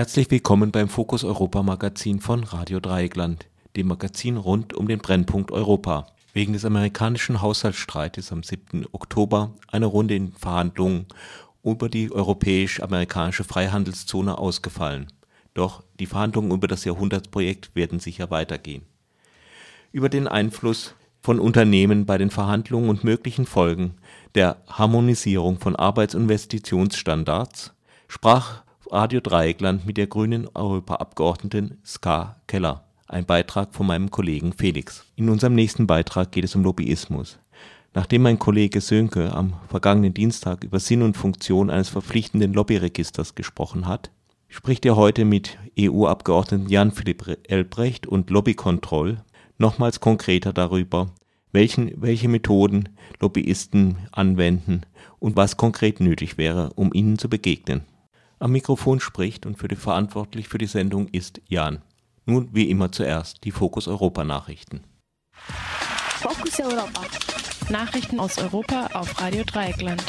Herzlich willkommen beim Fokus Europa Magazin von Radio Dreieckland, dem Magazin rund um den Brennpunkt Europa. Wegen des amerikanischen Haushaltsstreites am 7. Oktober eine Runde in Verhandlungen über die europäisch-amerikanische Freihandelszone ausgefallen. Doch die Verhandlungen über das Jahrhundertprojekt werden sicher weitergehen. Über den Einfluss von Unternehmen bei den Verhandlungen und möglichen Folgen der Harmonisierung von Arbeits- und Investitionsstandards sprach Radio Dreieckland mit der grünen Europaabgeordneten Ska Keller. Ein Beitrag von meinem Kollegen Felix. In unserem nächsten Beitrag geht es um Lobbyismus. Nachdem mein Kollege Sönke am vergangenen Dienstag über Sinn und Funktion eines verpflichtenden Lobbyregisters gesprochen hat, spricht er heute mit EU-Abgeordneten Jan-Philipp Elbrecht und Lobbykontroll nochmals konkreter darüber, welchen, welche Methoden Lobbyisten anwenden und was konkret nötig wäre, um ihnen zu begegnen. Am Mikrofon spricht und für die verantwortlich für die Sendung ist Jan. Nun wie immer zuerst die Fokus Europa Nachrichten. Focus Europa. Nachrichten aus Europa auf Radio Dreieckland.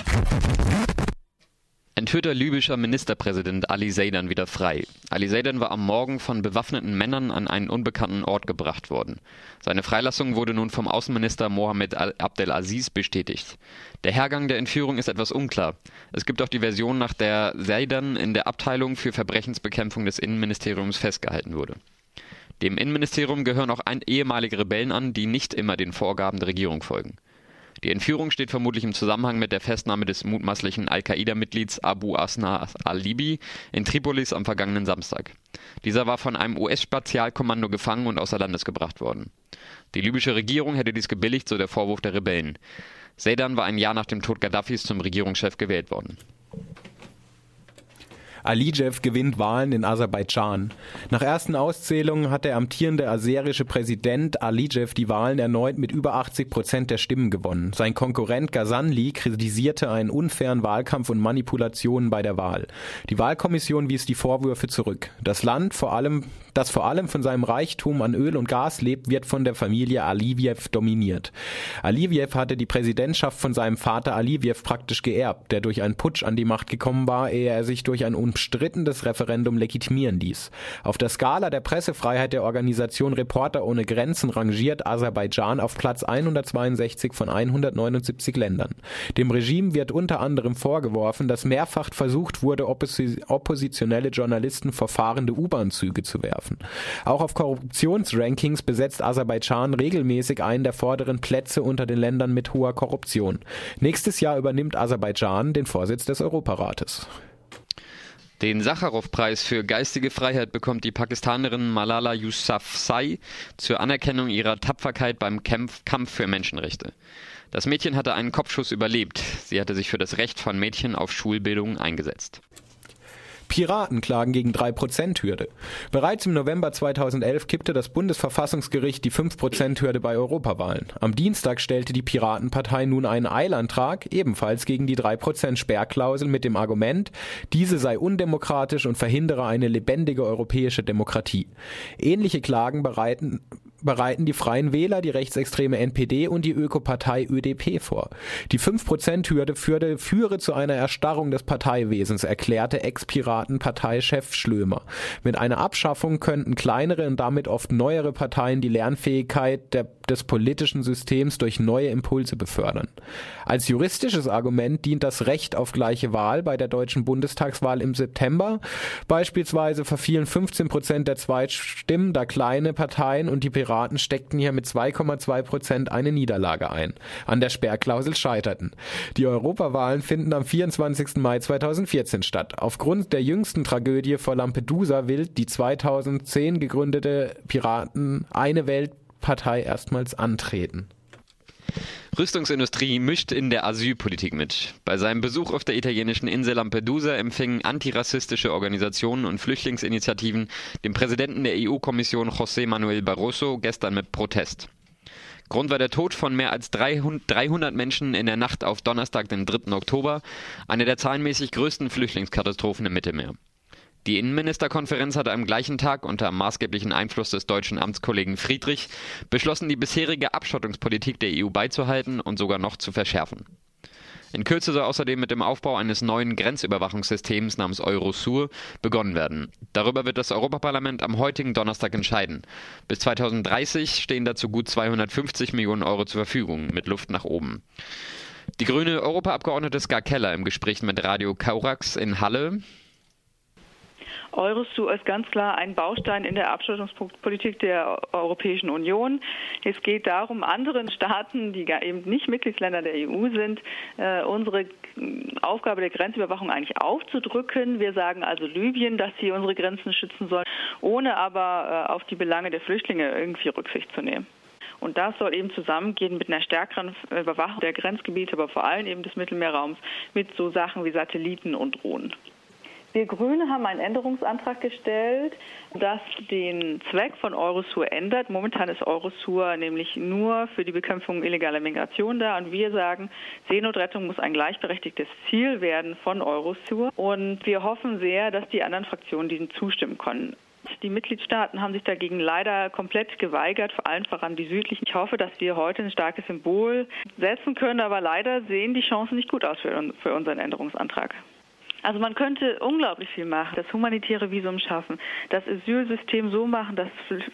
Entführter libyscher Ministerpräsident Ali Seidan wieder frei. Ali Seidan war am Morgen von bewaffneten Männern an einen unbekannten Ort gebracht worden. Seine Freilassung wurde nun vom Außenminister Mohammed Abdelaziz bestätigt. Der Hergang der Entführung ist etwas unklar. Es gibt auch die Version, nach der Seidan in der Abteilung für Verbrechensbekämpfung des Innenministeriums festgehalten wurde. Dem Innenministerium gehören auch ehemalige Rebellen an, die nicht immer den Vorgaben der Regierung folgen. Die Entführung steht vermutlich im Zusammenhang mit der Festnahme des mutmaßlichen Al-Qaida-Mitglieds Abu Asna al-Libi in Tripolis am vergangenen Samstag. Dieser war von einem US-Spezialkommando gefangen und außer Landes gebracht worden. Die libysche Regierung hätte dies gebilligt, so der Vorwurf der Rebellen. Sedan war ein Jahr nach dem Tod Gaddafis zum Regierungschef gewählt worden. Alijev gewinnt Wahlen in Aserbaidschan. Nach ersten Auszählungen hat der amtierende aserische Präsident Alijev die Wahlen erneut mit über 80 Prozent der Stimmen gewonnen. Sein Konkurrent Gazanli kritisierte einen unfairen Wahlkampf und Manipulationen bei der Wahl. Die Wahlkommission wies die Vorwürfe zurück. Das Land, vor allem, das vor allem von seinem Reichtum an Öl und Gas lebt, wird von der Familie Aliviev dominiert. Aliviev hatte die Präsidentschaft von seinem Vater Aliviev praktisch geerbt, der durch einen Putsch an die Macht gekommen war, ehe er sich durch ein umstrittenes Referendum legitimieren ließ. Auf der Skala der Pressefreiheit der Organisation Reporter ohne Grenzen rangiert Aserbaidschan auf Platz 162 von 179 Ländern. Dem Regime wird unter anderem vorgeworfen, dass mehrfach versucht wurde, oppositionelle Journalisten vor fahrende U-Bahn-Züge zu werfen. Auch auf Korruptionsrankings besetzt Aserbaidschan regelmäßig einen der vorderen Plätze unter den Ländern mit hoher Korruption. Nächstes Jahr übernimmt Aserbaidschan den Vorsitz des Europarates. Den Sacharow-Preis für geistige Freiheit bekommt die Pakistanerin Malala Yousafzai zur Anerkennung ihrer Tapferkeit beim Kampf, Kampf für Menschenrechte. Das Mädchen hatte einen Kopfschuss überlebt. Sie hatte sich für das Recht von Mädchen auf Schulbildung eingesetzt. Piraten klagen gegen 3%-Hürde. Bereits im November 2011 kippte das Bundesverfassungsgericht die 5%-Hürde bei Europawahlen. Am Dienstag stellte die Piratenpartei nun einen Eilantrag, ebenfalls gegen die 3%-Sperrklausel mit dem Argument, diese sei undemokratisch und verhindere eine lebendige europäische Demokratie. Ähnliche Klagen bereiten bereiten die Freien Wähler, die rechtsextreme NPD und die Ökopartei ÖDP vor. Die 5%-Hürde führe, führe zu einer Erstarrung des Parteiwesens, erklärte Ex-Piraten-Parteichef Schlömer. Mit einer Abschaffung könnten kleinere und damit oft neuere Parteien die Lernfähigkeit der, des politischen Systems durch neue Impulse befördern. Als juristisches Argument dient das Recht auf gleiche Wahl bei der deutschen Bundestagswahl im September. Beispielsweise verfielen 15 Prozent der Zweitstimmen, da kleine Parteien und die Piraten Piraten steckten hier mit 2,2 Prozent eine Niederlage ein. An der Sperrklausel scheiterten. Die Europawahlen finden am 24. Mai 2014 statt. Aufgrund der jüngsten Tragödie vor Lampedusa will die 2010 gegründete Piraten eine Weltpartei erstmals antreten. Rüstungsindustrie mischt in der Asylpolitik mit. Bei seinem Besuch auf der italienischen Insel Lampedusa empfingen antirassistische Organisationen und Flüchtlingsinitiativen den Präsidenten der EU-Kommission José Manuel Barroso gestern mit Protest. Grund war der Tod von mehr als 300 Menschen in der Nacht auf Donnerstag, den 3. Oktober, eine der zahlenmäßig größten Flüchtlingskatastrophen im Mittelmeer. Die Innenministerkonferenz hatte am gleichen Tag unter maßgeblichen Einfluss des deutschen Amtskollegen Friedrich beschlossen, die bisherige Abschottungspolitik der EU beizuhalten und sogar noch zu verschärfen. In Kürze soll außerdem mit dem Aufbau eines neuen Grenzüberwachungssystems namens Eurosur begonnen werden. Darüber wird das Europaparlament am heutigen Donnerstag entscheiden. Bis 2030 stehen dazu gut 250 Millionen Euro zur Verfügung, mit Luft nach oben. Die grüne Europaabgeordnete Ska Keller im Gespräch mit Radio Kaurax in Halle Eurosur ist ganz klar ein Baustein in der Abschottungspolitik der Europäischen Union. Es geht darum, anderen Staaten, die eben nicht Mitgliedsländer der EU sind, äh, unsere Aufgabe der Grenzüberwachung eigentlich aufzudrücken. Wir sagen also Libyen, dass sie unsere Grenzen schützen soll, ohne aber äh, auf die Belange der Flüchtlinge irgendwie Rücksicht zu nehmen. Und das soll eben zusammengehen mit einer stärkeren Überwachung der Grenzgebiete, aber vor allem eben des Mittelmeerraums mit so Sachen wie Satelliten und Drohnen. Wir Grüne haben einen Änderungsantrag gestellt, das den Zweck von Eurosur ändert. Momentan ist Eurosur nämlich nur für die Bekämpfung illegaler Migration da und wir sagen, Seenotrettung muss ein gleichberechtigtes Ziel werden von Eurosur und wir hoffen sehr, dass die anderen Fraktionen diesem zustimmen können. Die Mitgliedstaaten haben sich dagegen leider komplett geweigert, vor allem voran die südlichen. Ich hoffe, dass wir heute ein starkes Symbol setzen können, aber leider sehen die Chancen nicht gut aus für, unseren Änderungsantrag. Also man könnte unglaublich viel machen, das humanitäre Visum schaffen, das Asylsystem so machen, dass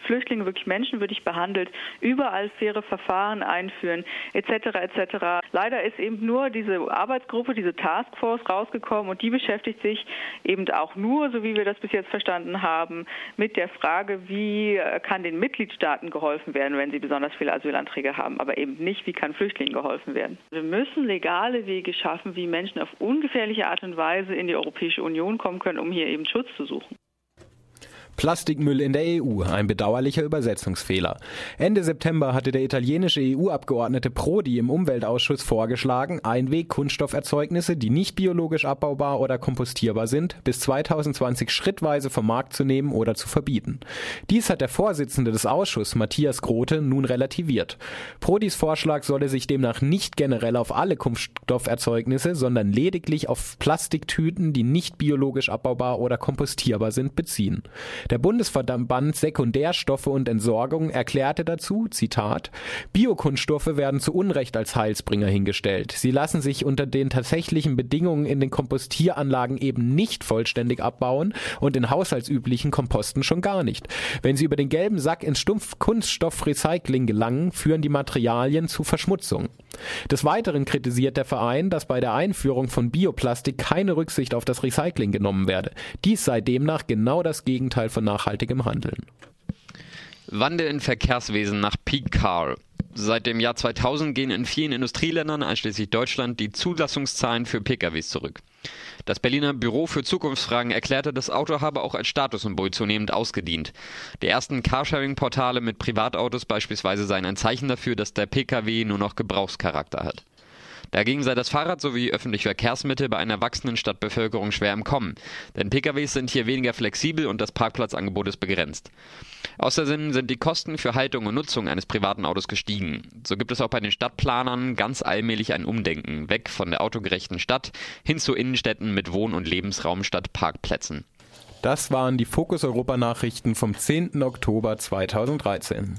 Flüchtlinge wirklich menschenwürdig behandelt, überall faire Verfahren einführen, etc. etc. Leider ist eben nur diese Arbeitsgruppe, diese Taskforce rausgekommen und die beschäftigt sich eben auch nur, so wie wir das bis jetzt verstanden haben, mit der Frage, wie äh, kann den Mitgliedstaaten geholfen werden, wenn sie besonders viele Asylanträge haben, aber eben nicht, wie kann Flüchtlingen geholfen werden. Wir müssen legale Wege schaffen, wie Menschen auf ungefährliche Art und Weise in die Europäische Union kommen können, um hier eben Schutz zu suchen. Plastikmüll in der EU, ein bedauerlicher Übersetzungsfehler. Ende September hatte der italienische EU-Abgeordnete Prodi im Umweltausschuss vorgeschlagen, Einweg-Kunststofferzeugnisse, die nicht biologisch abbaubar oder kompostierbar sind, bis 2020 schrittweise vom Markt zu nehmen oder zu verbieten. Dies hat der Vorsitzende des Ausschusses, Matthias Grote, nun relativiert. Prodis Vorschlag solle sich demnach nicht generell auf alle Kunststofferzeugnisse, sondern lediglich auf Plastiktüten, die nicht biologisch abbaubar oder kompostierbar sind, beziehen. Der Bundesverband Sekundärstoffe und Entsorgung erklärte dazu, Zitat, Biokunststoffe werden zu Unrecht als Heilsbringer hingestellt. Sie lassen sich unter den tatsächlichen Bedingungen in den Kompostieranlagen eben nicht vollständig abbauen und in haushaltsüblichen Komposten schon gar nicht. Wenn sie über den gelben Sack ins Stumpfkunststoffrecycling gelangen, führen die Materialien zu Verschmutzung. Des Weiteren kritisiert der Verein, dass bei der Einführung von Bioplastik keine Rücksicht auf das Recycling genommen werde. Dies sei demnach genau das Gegenteil von nachhaltigem Handeln. Wandel in Verkehrswesen nach Peak Car. Seit dem Jahr 2000 gehen in vielen Industrieländern, einschließlich Deutschland, die Zulassungszahlen für PKWs zurück. Das Berliner Büro für Zukunftsfragen erklärte, das Auto habe auch als Statussymbol zunehmend ausgedient. Die ersten Carsharing-Portale mit Privatautos beispielsweise seien ein Zeichen dafür, dass der Pkw nur noch Gebrauchscharakter hat. Dagegen sei das Fahrrad sowie öffentliche Verkehrsmittel bei einer wachsenden Stadtbevölkerung schwer im Kommen, denn PKWs sind hier weniger flexibel und das Parkplatzangebot ist begrenzt. Außerdem sind die Kosten für Haltung und Nutzung eines privaten Autos gestiegen. So gibt es auch bei den Stadtplanern ganz allmählich ein Umdenken, weg von der autogerechten Stadt hin zu Innenstädten mit Wohn- und Lebensraum statt Parkplätzen. Das waren die Fokus Europa Nachrichten vom 10. Oktober 2013.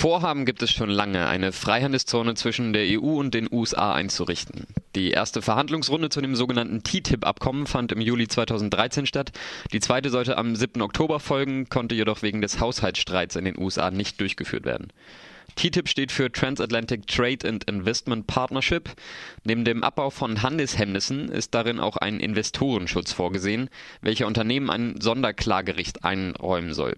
Vorhaben gibt es schon lange, eine Freihandelszone zwischen der EU und den USA einzurichten. Die erste Verhandlungsrunde zu dem sogenannten TTIP-Abkommen fand im Juli 2013 statt. Die zweite sollte am 7. Oktober folgen, konnte jedoch wegen des Haushaltsstreits in den USA nicht durchgeführt werden. TTIP steht für Transatlantic Trade and Investment Partnership. Neben dem Abbau von Handelshemmnissen ist darin auch ein Investorenschutz vorgesehen, welcher Unternehmen ein Sonderklagericht einräumen soll.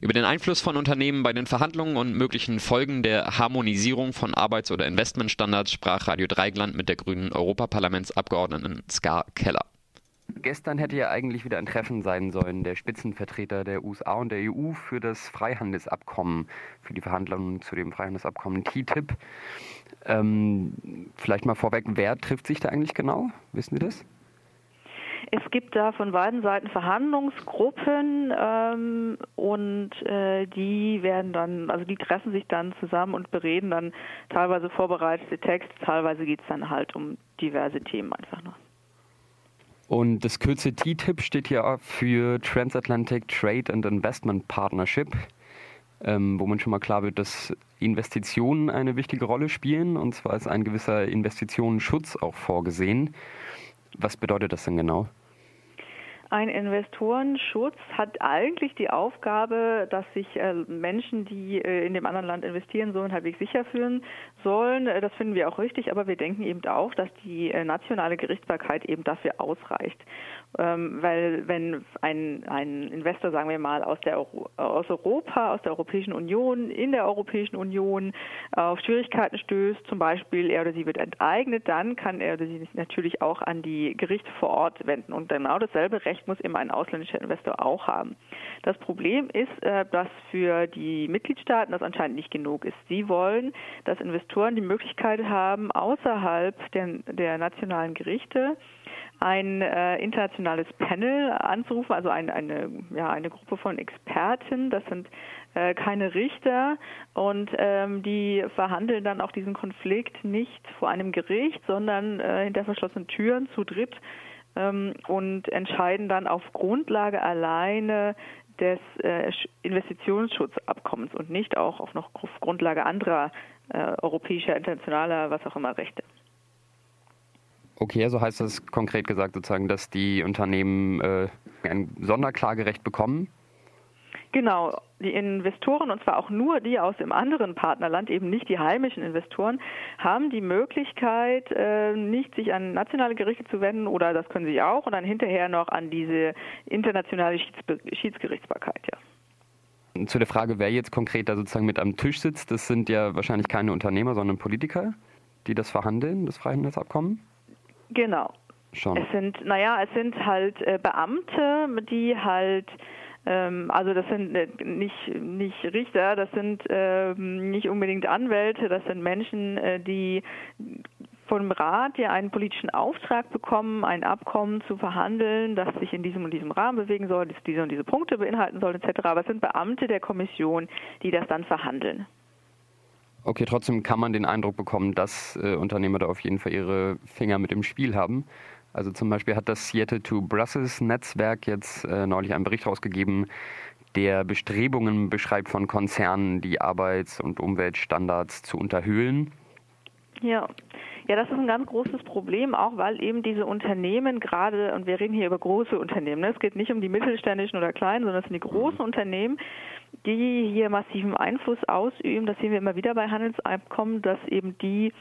Über den Einfluss von Unternehmen bei den Verhandlungen und möglichen Folgen der Harmonisierung von Arbeits- oder Investmentstandards sprach Radio Dreigland mit der grünen Europaparlamentsabgeordneten Ska Keller. Gestern hätte ja eigentlich wieder ein Treffen sein sollen der Spitzenvertreter der USA und der EU für das Freihandelsabkommen, für die Verhandlungen zu dem Freihandelsabkommen TTIP. Ähm, vielleicht mal vorweg, wer trifft sich da eigentlich genau? Wissen Sie das? Es gibt da von beiden Seiten Verhandlungsgruppen ähm, und äh, die werden dann, also die treffen sich dann zusammen und bereden dann teilweise vorbereitete Texte, teilweise geht es dann halt um diverse Themen einfach noch. Und das Kürzel TTIP steht hier für Transatlantic Trade and Investment Partnership, ähm, wo man schon mal klar wird, dass Investitionen eine wichtige Rolle spielen. Und zwar ist ein gewisser Investitionenschutz auch vorgesehen. Was bedeutet das denn genau? Ein Investorenschutz hat eigentlich die Aufgabe, dass sich äh, Menschen, die äh, in dem anderen Land investieren sollen, halbwegs sicher fühlen sollen. Äh, das finden wir auch richtig, aber wir denken eben auch, dass die nationale Gerichtsbarkeit eben dafür ausreicht. Ähm, weil wenn ein, ein Investor, sagen wir mal, aus, der Euro, aus Europa, aus der Europäischen Union, in der Europäischen Union auf Schwierigkeiten stößt, zum Beispiel er oder sie wird enteignet, dann kann er oder sie sich natürlich auch an die Gerichte vor Ort wenden. Und genau dasselbe Recht muss eben ein ausländischer Investor auch haben. Das Problem ist, äh, dass für die Mitgliedstaaten das anscheinend nicht genug ist. Sie wollen, dass Investoren die Möglichkeit haben, außerhalb der, der nationalen Gerichte ein äh, internationales Panel anzurufen, also ein, eine, ja, eine Gruppe von Experten. Das sind äh, keine Richter und ähm, die verhandeln dann auch diesen Konflikt nicht vor einem Gericht, sondern äh, hinter verschlossenen Türen zu dritt und entscheiden dann auf Grundlage alleine des äh, Investitionsschutzabkommens und nicht auch auf noch auf Grundlage anderer äh, europäischer, internationaler, was auch immer Rechte. Okay, also heißt das konkret gesagt sozusagen, dass die Unternehmen äh, ein Sonderklagerecht bekommen? Genau, die Investoren, und zwar auch nur die aus dem anderen Partnerland, eben nicht die heimischen Investoren, haben die Möglichkeit, äh, nicht sich an nationale Gerichte zu wenden, oder das können sie auch, und dann hinterher noch an diese internationale Schiedsgerichtsbarkeit, ja. Zu der Frage, wer jetzt konkret da sozusagen mit am Tisch sitzt, das sind ja wahrscheinlich keine Unternehmer, sondern Politiker, die das verhandeln, das Freihandelsabkommen? Genau. Schon. Es sind, naja, es sind halt äh, Beamte, die halt ähm, also das sind äh, nicht, nicht Richter, das sind äh, nicht unbedingt Anwälte, das sind Menschen, äh, die vom Rat ja einen politischen Auftrag bekommen, ein Abkommen zu verhandeln, das sich in diesem und diesem Rahmen bewegen soll, das diese und diese Punkte beinhalten soll, etc. Aber es sind Beamte der Kommission, die das dann verhandeln. Okay, trotzdem kann man den Eindruck bekommen, dass äh, Unternehmer da auf jeden Fall ihre Finger mit im Spiel haben. Also zum Beispiel hat das Seattle to Brussels Netzwerk jetzt äh, neulich einen Bericht rausgegeben, der Bestrebungen beschreibt von Konzernen, die Arbeits- und Umweltstandards zu unterhöhlen. Ja. Ja, das ist ein ganz großes Problem, auch weil eben diese Unternehmen gerade, und wir reden hier über große Unternehmen, ne? es geht nicht um die mittelständischen oder kleinen, sondern es sind die großen mhm. Unternehmen, die hier massiven Einfluss ausüben. Das sehen wir immer wieder bei Handelsabkommen, dass eben die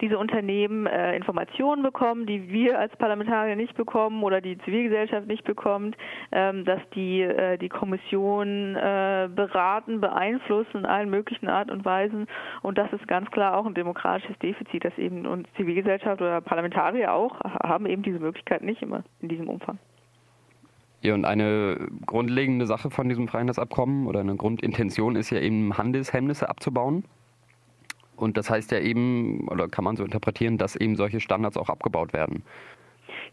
diese Unternehmen äh, Informationen bekommen, die wir als Parlamentarier nicht bekommen oder die Zivilgesellschaft nicht bekommt, ähm, dass die äh, die Kommission äh, beraten, beeinflussen in allen möglichen Art und Weisen. Und das ist ganz klar auch ein demokratisches Defizit, dass eben und Zivilgesellschaft oder Parlamentarier auch haben eben diese Möglichkeit nicht immer in diesem Umfang. Ja, und eine grundlegende Sache von diesem Freihandelsabkommen oder eine Grundintention ist ja eben Handelshemmnisse abzubauen. Und das heißt ja eben, oder kann man so interpretieren, dass eben solche Standards auch abgebaut werden.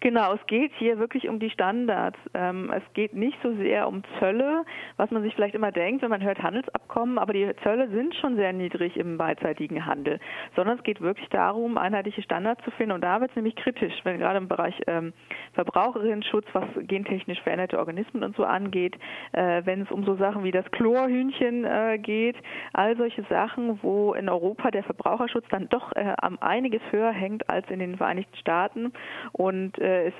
Genau, es geht hier wirklich um die Standards. Ähm, es geht nicht so sehr um Zölle, was man sich vielleicht immer denkt, wenn man hört Handelsabkommen, aber die Zölle sind schon sehr niedrig im beidseitigen Handel, sondern es geht wirklich darum, einheitliche Standards zu finden und da wird es nämlich kritisch, wenn gerade im Bereich ähm, Verbraucherinnenschutz, was gentechnisch veränderte Organismen und so angeht, äh, wenn es um so Sachen wie das Chlorhühnchen äh, geht, all solche Sachen, wo in Europa der Verbraucherschutz dann doch äh, am einiges höher hängt als in den Vereinigten Staaten und äh, es,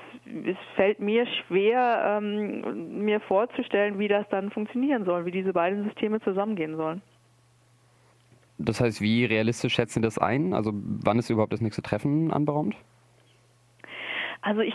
es, fällt mir schwer, ähm, mir vorzustellen, wie das dann funktionieren soll, wie diese beiden Systeme zusammengehen sollen. Das heißt, wie realistisch schätzen Sie das ein? Also wann ist überhaupt das nächste Treffen anberaumt? Also ich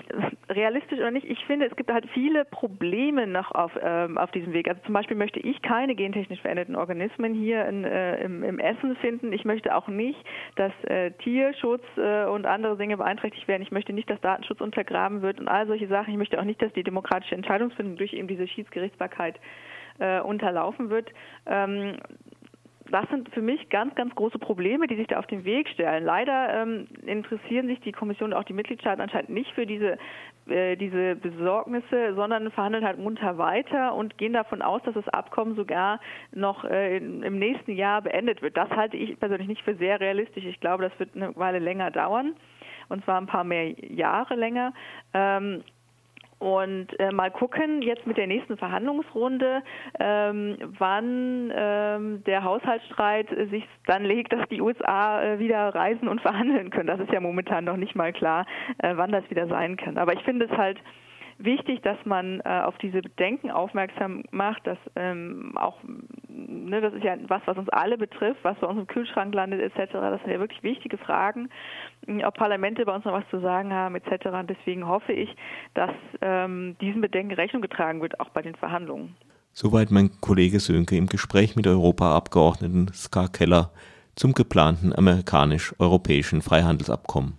realistisch oder nicht, ich finde, es gibt halt viele Probleme noch auf, ähm, auf diesem Weg. Also zum Beispiel möchte ich keine gentechnisch veränderten Organismen hier in, äh, im, im, Essen finden. Ich möchte auch nicht, dass äh, Tierschutz äh, und andere Dinge beeinträchtigt werden. Ich möchte nicht, dass Datenschutz untergraben wird und all solche Sachen. Ich möchte auch nicht, dass die demokratische Entscheidungsfindung durch eben diese Schiedsgerichtsbarkeit äh, unterlaufen wird. Ähm, das sind für mich ganz, ganz große Probleme, die sich da auf den Weg stellen. Leider ähm, interessieren sich die Kommission und auch die Mitgliedstaaten anscheinend nicht für diese, äh, diese Besorgnisse, sondern verhandeln halt munter weiter und gehen davon aus, dass das Abkommen sogar noch äh, in, im nächsten Jahr beendet wird. Das halte ich persönlich nicht für sehr realistisch. Ich glaube, das wird eine Weile länger dauern und zwar ein paar mehr Jahre länger. Ähm, und äh, mal gucken jetzt mit der nächsten Verhandlungsrunde, ähm, wann ähm, der Haushaltsstreit sich dann legt, dass die USA äh, wieder reisen und verhandeln können. Das ist ja momentan noch nicht mal klar, äh, wann das wieder sein kann. Aber ich finde es halt wichtig, dass man äh, auf diese Bedenken aufmerksam macht, dass ähm, auch, ne, das ist ja was, was uns alle betrifft, was bei uns im Kühlschrank landet etc. Das sind ja wirklich wichtige Fragen, ob Parlamente bei uns noch was zu sagen haben etc. Und deswegen hoffe ich, dass ähm, diesen Bedenken Rechnung getragen wird, auch bei den Verhandlungen. Soweit mein Kollege Sönke im Gespräch mit Europaabgeordneten Ska Keller zum geplanten amerikanisch-europäischen Freihandelsabkommen.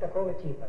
такого типа.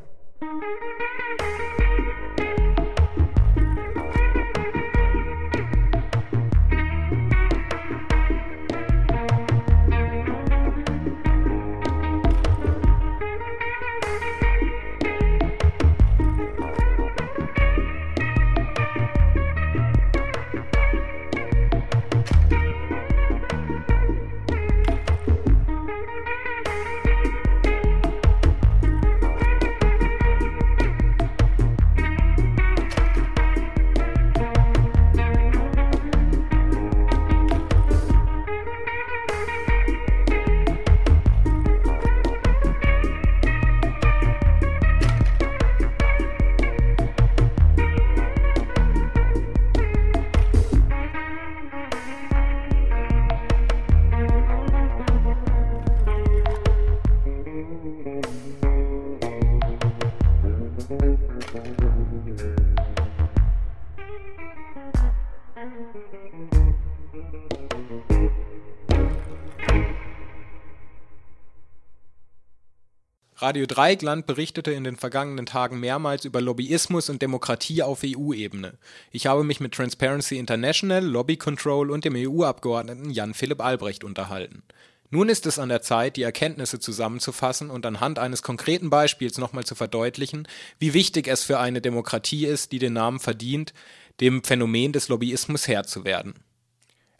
Radio Dreieckland berichtete in den vergangenen Tagen mehrmals über Lobbyismus und Demokratie auf EU-Ebene. Ich habe mich mit Transparency International, Lobby Control und dem EU-Abgeordneten Jan-Philipp Albrecht unterhalten. Nun ist es an der Zeit, die Erkenntnisse zusammenzufassen und anhand eines konkreten Beispiels nochmal zu verdeutlichen, wie wichtig es für eine Demokratie ist, die den Namen verdient, dem Phänomen des Lobbyismus Herr zu werden.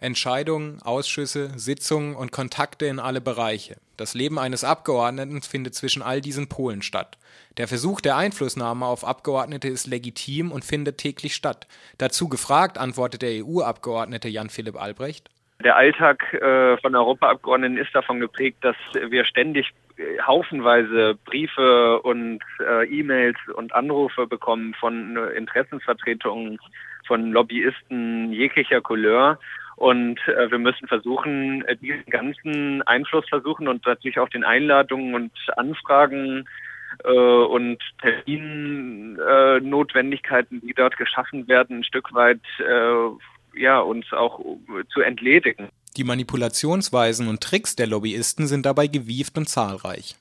Entscheidungen, Ausschüsse, Sitzungen und Kontakte in alle Bereiche. Das Leben eines Abgeordneten findet zwischen all diesen Polen statt. Der Versuch der Einflussnahme auf Abgeordnete ist legitim und findet täglich statt. Dazu gefragt antwortet der EU-Abgeordnete Jan-Philipp Albrecht. Der Alltag äh, von Europaabgeordneten ist davon geprägt, dass wir ständig äh, haufenweise Briefe und äh, E-Mails und Anrufe bekommen von Interessensvertretungen, von Lobbyisten jeglicher Couleur. Und äh, wir müssen versuchen, äh, diesen ganzen Einfluss versuchen und natürlich auch den Einladungen und Anfragen äh, und Terminnotwendigkeiten, äh, die dort geschaffen werden, ein Stück weit äh, ja, uns auch zu entledigen. Die Manipulationsweisen und Tricks der Lobbyisten sind dabei gewieft und zahlreich.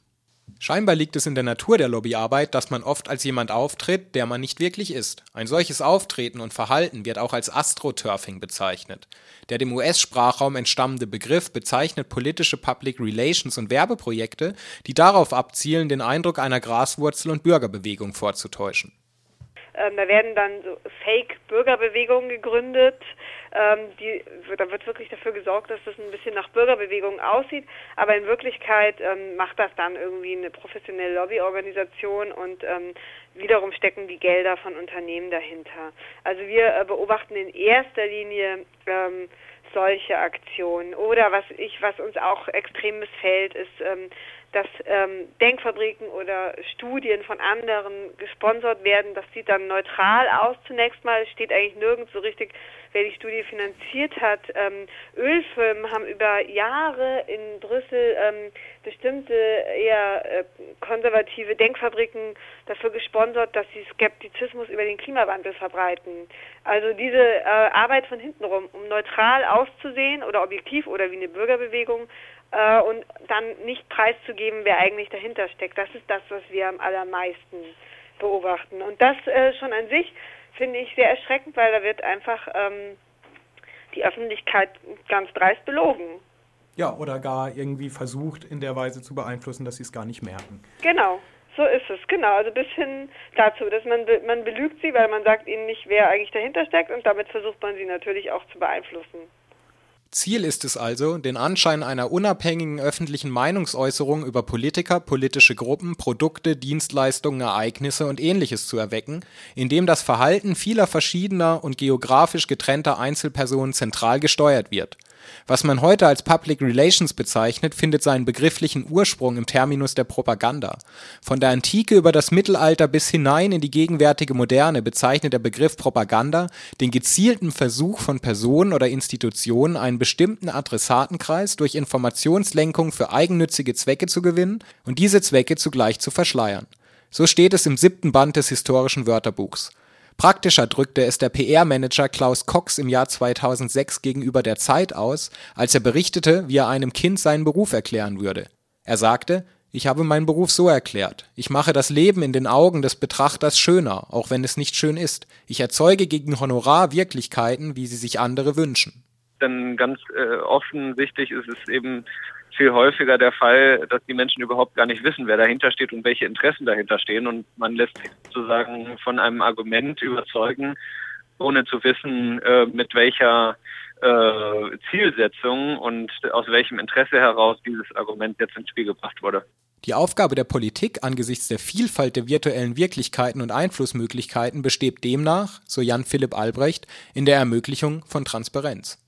Scheinbar liegt es in der Natur der Lobbyarbeit, dass man oft als jemand auftritt, der man nicht wirklich ist. Ein solches Auftreten und Verhalten wird auch als Astroturfing bezeichnet. Der dem US-Sprachraum entstammende Begriff bezeichnet politische Public Relations und Werbeprojekte, die darauf abzielen, den Eindruck einer Graswurzel- und Bürgerbewegung vorzutäuschen. Ähm, da werden dann so Fake-Bürgerbewegungen gegründet. Ähm, die, da wird wirklich dafür gesorgt, dass das ein bisschen nach Bürgerbewegung aussieht. Aber in Wirklichkeit ähm, macht das dann irgendwie eine professionelle Lobbyorganisation und ähm, wiederum stecken die Gelder von Unternehmen dahinter. Also wir äh, beobachten in erster Linie ähm, solche Aktionen. Oder was ich, was uns auch extrem missfällt, ist, ähm, dass ähm, Denkfabriken oder Studien von anderen gesponsert werden. Das sieht dann neutral aus zunächst mal. Steht eigentlich nirgends so richtig, wer die Studie finanziert hat. Ähm, Ölfirmen haben über Jahre in Brüssel ähm, bestimmte eher äh, konservative Denkfabriken dafür gesponsert, dass sie Skeptizismus über den Klimawandel verbreiten. Also diese äh, Arbeit von hintenrum, um neutral auszusehen oder objektiv oder wie eine Bürgerbewegung, äh, und dann nicht preiszugeben, wer eigentlich dahinter steckt. Das ist das, was wir am allermeisten beobachten. Und das äh, schon an sich finde ich sehr erschreckend, weil da wird einfach ähm, die Öffentlichkeit ganz dreist belogen. Ja, oder gar irgendwie versucht, in der Weise zu beeinflussen, dass sie es gar nicht merken. Genau, so ist es, genau. Also bis hin dazu, dass man, man belügt sie, weil man sagt ihnen nicht, wer eigentlich dahinter steckt und damit versucht man sie natürlich auch zu beeinflussen. Ziel ist es also, den Anschein einer unabhängigen öffentlichen Meinungsäußerung über Politiker, politische Gruppen, Produkte, Dienstleistungen, Ereignisse und ähnliches zu erwecken, indem das Verhalten vieler verschiedener und geografisch getrennter Einzelpersonen zentral gesteuert wird was man heute als Public Relations bezeichnet, findet seinen begrifflichen Ursprung im Terminus der Propaganda. Von der Antike über das Mittelalter bis hinein in die gegenwärtige Moderne bezeichnet der Begriff Propaganda den gezielten Versuch von Personen oder Institutionen, einen bestimmten Adressatenkreis durch Informationslenkung für eigennützige Zwecke zu gewinnen und diese Zwecke zugleich zu verschleiern. So steht es im siebten Band des historischen Wörterbuchs. Praktischer drückte es der PR-Manager Klaus Cox im Jahr 2006 gegenüber der Zeit aus, als er berichtete, wie er einem Kind seinen Beruf erklären würde. Er sagte, ich habe meinen Beruf so erklärt. Ich mache das Leben in den Augen des Betrachters schöner, auch wenn es nicht schön ist. Ich erzeuge gegen Honorar Wirklichkeiten, wie sie sich andere wünschen. Denn ganz äh, offensichtlich ist es eben viel häufiger der Fall, dass die Menschen überhaupt gar nicht wissen, wer dahinter steht und welche Interessen dahinter stehen. Und man lässt sich sozusagen von einem Argument überzeugen, ohne zu wissen, äh, mit welcher äh, Zielsetzung und aus welchem Interesse heraus dieses Argument jetzt ins Spiel gebracht wurde. Die Aufgabe der Politik angesichts der Vielfalt der virtuellen Wirklichkeiten und Einflussmöglichkeiten besteht demnach, so Jan Philipp Albrecht, in der Ermöglichung von Transparenz.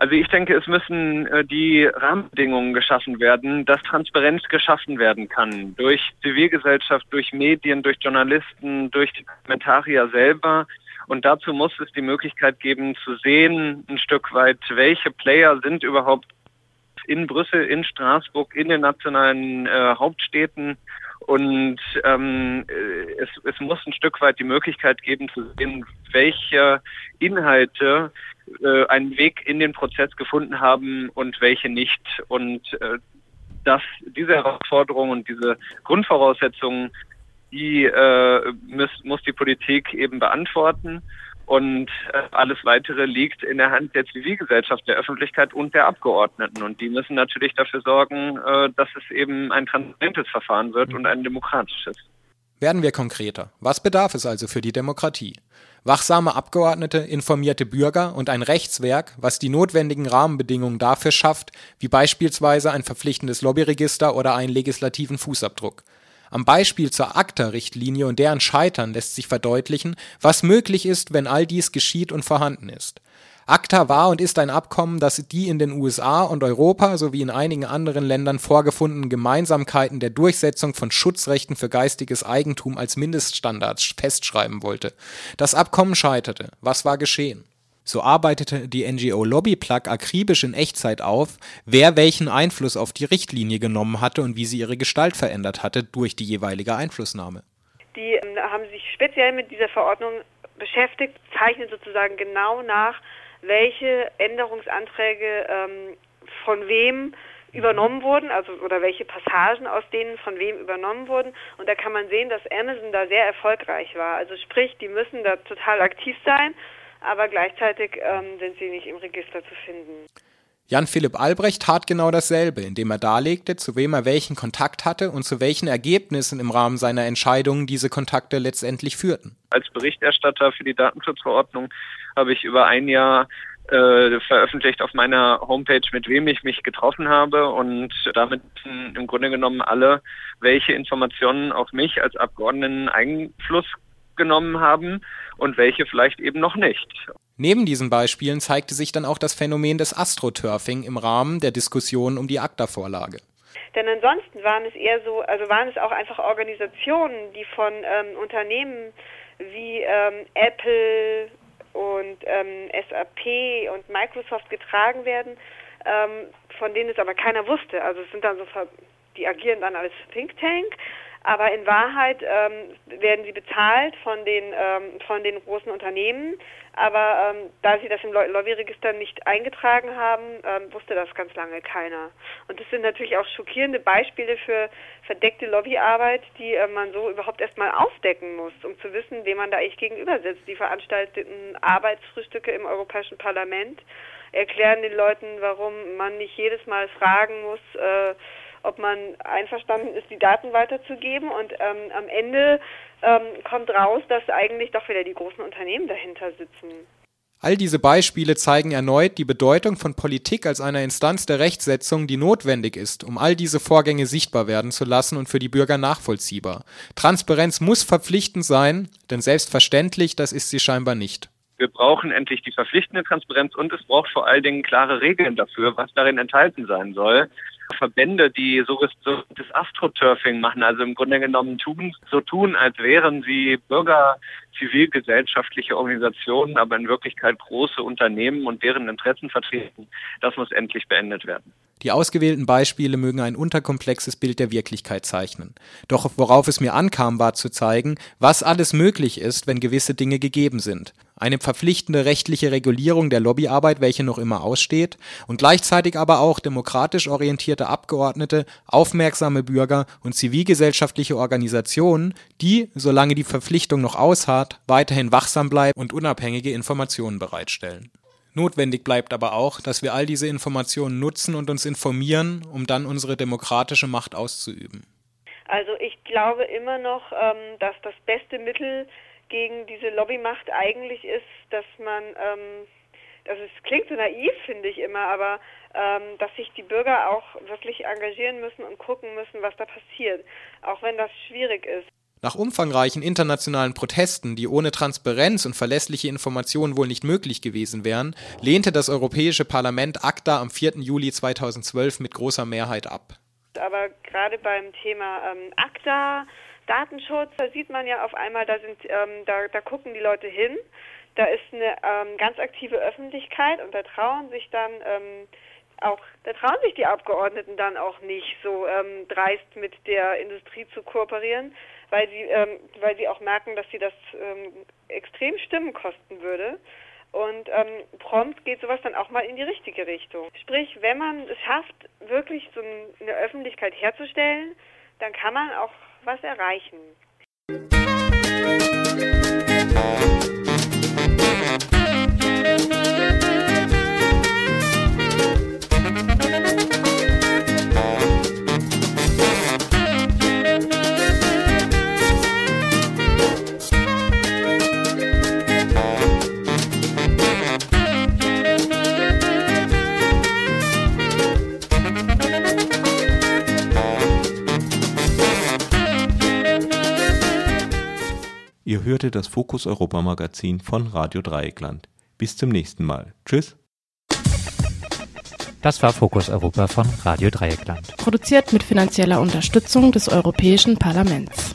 Also ich denke, es müssen äh, die Rahmenbedingungen geschaffen werden, dass Transparenz geschaffen werden kann durch Zivilgesellschaft, durch Medien, durch Journalisten, durch die Kommentarier selber. Und dazu muss es die Möglichkeit geben, zu sehen, ein Stück weit, welche Player sind überhaupt in Brüssel, in Straßburg, in den nationalen äh, Hauptstädten. Und ähm, äh, es, es muss ein Stück weit die Möglichkeit geben, zu sehen, welche Inhalte äh, einen Weg in den Prozess gefunden haben und welche nicht. Und äh, dass diese Herausforderungen und diese Grundvoraussetzungen, die äh, muss, muss die Politik eben beantworten. Und äh, alles Weitere liegt in der Hand der Zivilgesellschaft, der Öffentlichkeit und der Abgeordneten. Und die müssen natürlich dafür sorgen, äh, dass es eben ein transparentes Verfahren wird und ein demokratisches. Werden wir konkreter. Was bedarf es also für die Demokratie? Wachsame Abgeordnete, informierte Bürger und ein Rechtswerk, was die notwendigen Rahmenbedingungen dafür schafft, wie beispielsweise ein verpflichtendes Lobbyregister oder einen legislativen Fußabdruck. Am Beispiel zur ACTA-Richtlinie und deren Scheitern lässt sich verdeutlichen, was möglich ist, wenn all dies geschieht und vorhanden ist. ACTA war und ist ein Abkommen, das die in den USA und Europa sowie in einigen anderen Ländern vorgefundenen Gemeinsamkeiten der Durchsetzung von Schutzrechten für geistiges Eigentum als Mindeststandards festschreiben wollte. Das Abkommen scheiterte. Was war geschehen? So arbeitete die NGO Lobbyplug akribisch in Echtzeit auf, wer welchen Einfluss auf die Richtlinie genommen hatte und wie sie ihre Gestalt verändert hatte durch die jeweilige Einflussnahme. Die ähm, haben sich speziell mit dieser Verordnung beschäftigt, zeichnen sozusagen genau nach, welche Änderungsanträge ähm, von wem übernommen wurden, also oder welche Passagen aus denen von wem übernommen wurden. Und da kann man sehen, dass Amazon da sehr erfolgreich war. Also sprich, die müssen da total aktiv sein, aber gleichzeitig ähm, sind sie nicht im Register zu finden. Jan Philipp Albrecht tat genau dasselbe, indem er darlegte, zu wem er welchen Kontakt hatte und zu welchen Ergebnissen im Rahmen seiner Entscheidungen diese Kontakte letztendlich führten. Als Berichterstatter für die Datenschutzverordnung habe ich über ein Jahr äh, veröffentlicht auf meiner Homepage, mit wem ich mich getroffen habe und damit im Grunde genommen alle, welche Informationen auf mich als Abgeordneten Einfluss genommen haben und welche vielleicht eben noch nicht. Neben diesen Beispielen zeigte sich dann auch das Phänomen des Astroturfing im Rahmen der Diskussion um die ACTA-Vorlage. Denn ansonsten waren es eher so, also waren es auch einfach Organisationen, die von ähm, Unternehmen wie ähm, Apple und ähm, SAP und Microsoft getragen werden, ähm, von denen es aber keiner wusste. Also es sind dann so, die agieren dann als Think Tank, aber in Wahrheit ähm, werden sie bezahlt von den ähm, von den großen Unternehmen. Aber ähm, da sie das im Lobbyregister nicht eingetragen haben, ähm, wusste das ganz lange keiner. Und das sind natürlich auch schockierende Beispiele für verdeckte Lobbyarbeit, die äh, man so überhaupt erstmal aufdecken muss, um zu wissen, wem man da eigentlich gegenüber sitzt. Die veranstalteten Arbeitsfrühstücke im Europäischen Parlament erklären den Leuten, warum man nicht jedes Mal fragen muss. Äh, ob man einverstanden ist, die Daten weiterzugeben. Und ähm, am Ende ähm, kommt raus, dass eigentlich doch wieder die großen Unternehmen dahinter sitzen. All diese Beispiele zeigen erneut die Bedeutung von Politik als einer Instanz der Rechtsetzung, die notwendig ist, um all diese Vorgänge sichtbar werden zu lassen und für die Bürger nachvollziehbar. Transparenz muss verpflichtend sein, denn selbstverständlich, das ist sie scheinbar nicht. Wir brauchen endlich die verpflichtende Transparenz und es braucht vor allen Dingen klare Regeln dafür, was darin enthalten sein soll. Verbände, die so, das Astroturfing machen, also im Grunde genommen tun, so tun, als wären sie Bürger, zivilgesellschaftliche Organisationen, aber in Wirklichkeit große Unternehmen und deren Interessen vertreten. Das muss endlich beendet werden. Die ausgewählten Beispiele mögen ein unterkomplexes Bild der Wirklichkeit zeichnen. Doch worauf es mir ankam, war zu zeigen, was alles möglich ist, wenn gewisse Dinge gegeben sind eine verpflichtende rechtliche Regulierung der Lobbyarbeit, welche noch immer aussteht, und gleichzeitig aber auch demokratisch orientierte Abgeordnete, aufmerksame Bürger und zivilgesellschaftliche Organisationen, die, solange die Verpflichtung noch ausharrt, weiterhin wachsam bleiben und unabhängige Informationen bereitstellen. Notwendig bleibt aber auch, dass wir all diese Informationen nutzen und uns informieren, um dann unsere demokratische Macht auszuüben. Also ich glaube immer noch, ähm, dass das beste Mittel gegen diese Lobbymacht eigentlich ist, dass man, ähm, also es klingt so naiv, finde ich immer, aber ähm, dass sich die Bürger auch wirklich engagieren müssen und gucken müssen, was da passiert, auch wenn das schwierig ist. Nach umfangreichen internationalen Protesten, die ohne Transparenz und verlässliche Informationen wohl nicht möglich gewesen wären, lehnte das Europäische Parlament ACTA am 4. Juli 2012 mit großer Mehrheit ab. Aber gerade beim Thema ähm, ACTA Datenschutz, da sieht man ja auf einmal, da sind, ähm, da, da gucken die Leute hin. Da ist eine ähm, ganz aktive Öffentlichkeit und da trauen sich dann ähm, auch, da trauen sich die Abgeordneten dann auch nicht so ähm, dreist mit der Industrie zu kooperieren, weil sie, ähm, weil sie auch merken, dass sie das ähm, extrem Stimmen kosten würde. Und ähm, prompt geht sowas dann auch mal in die richtige Richtung. Sprich, wenn man es schafft, wirklich so eine Öffentlichkeit herzustellen, dann kann man auch was erreichen. Hörte das Fokus Europa Magazin von Radio Dreieckland. Bis zum nächsten Mal. Tschüss. Das war Fokus Europa von Radio Dreieckland. Produziert mit finanzieller Unterstützung des Europäischen Parlaments.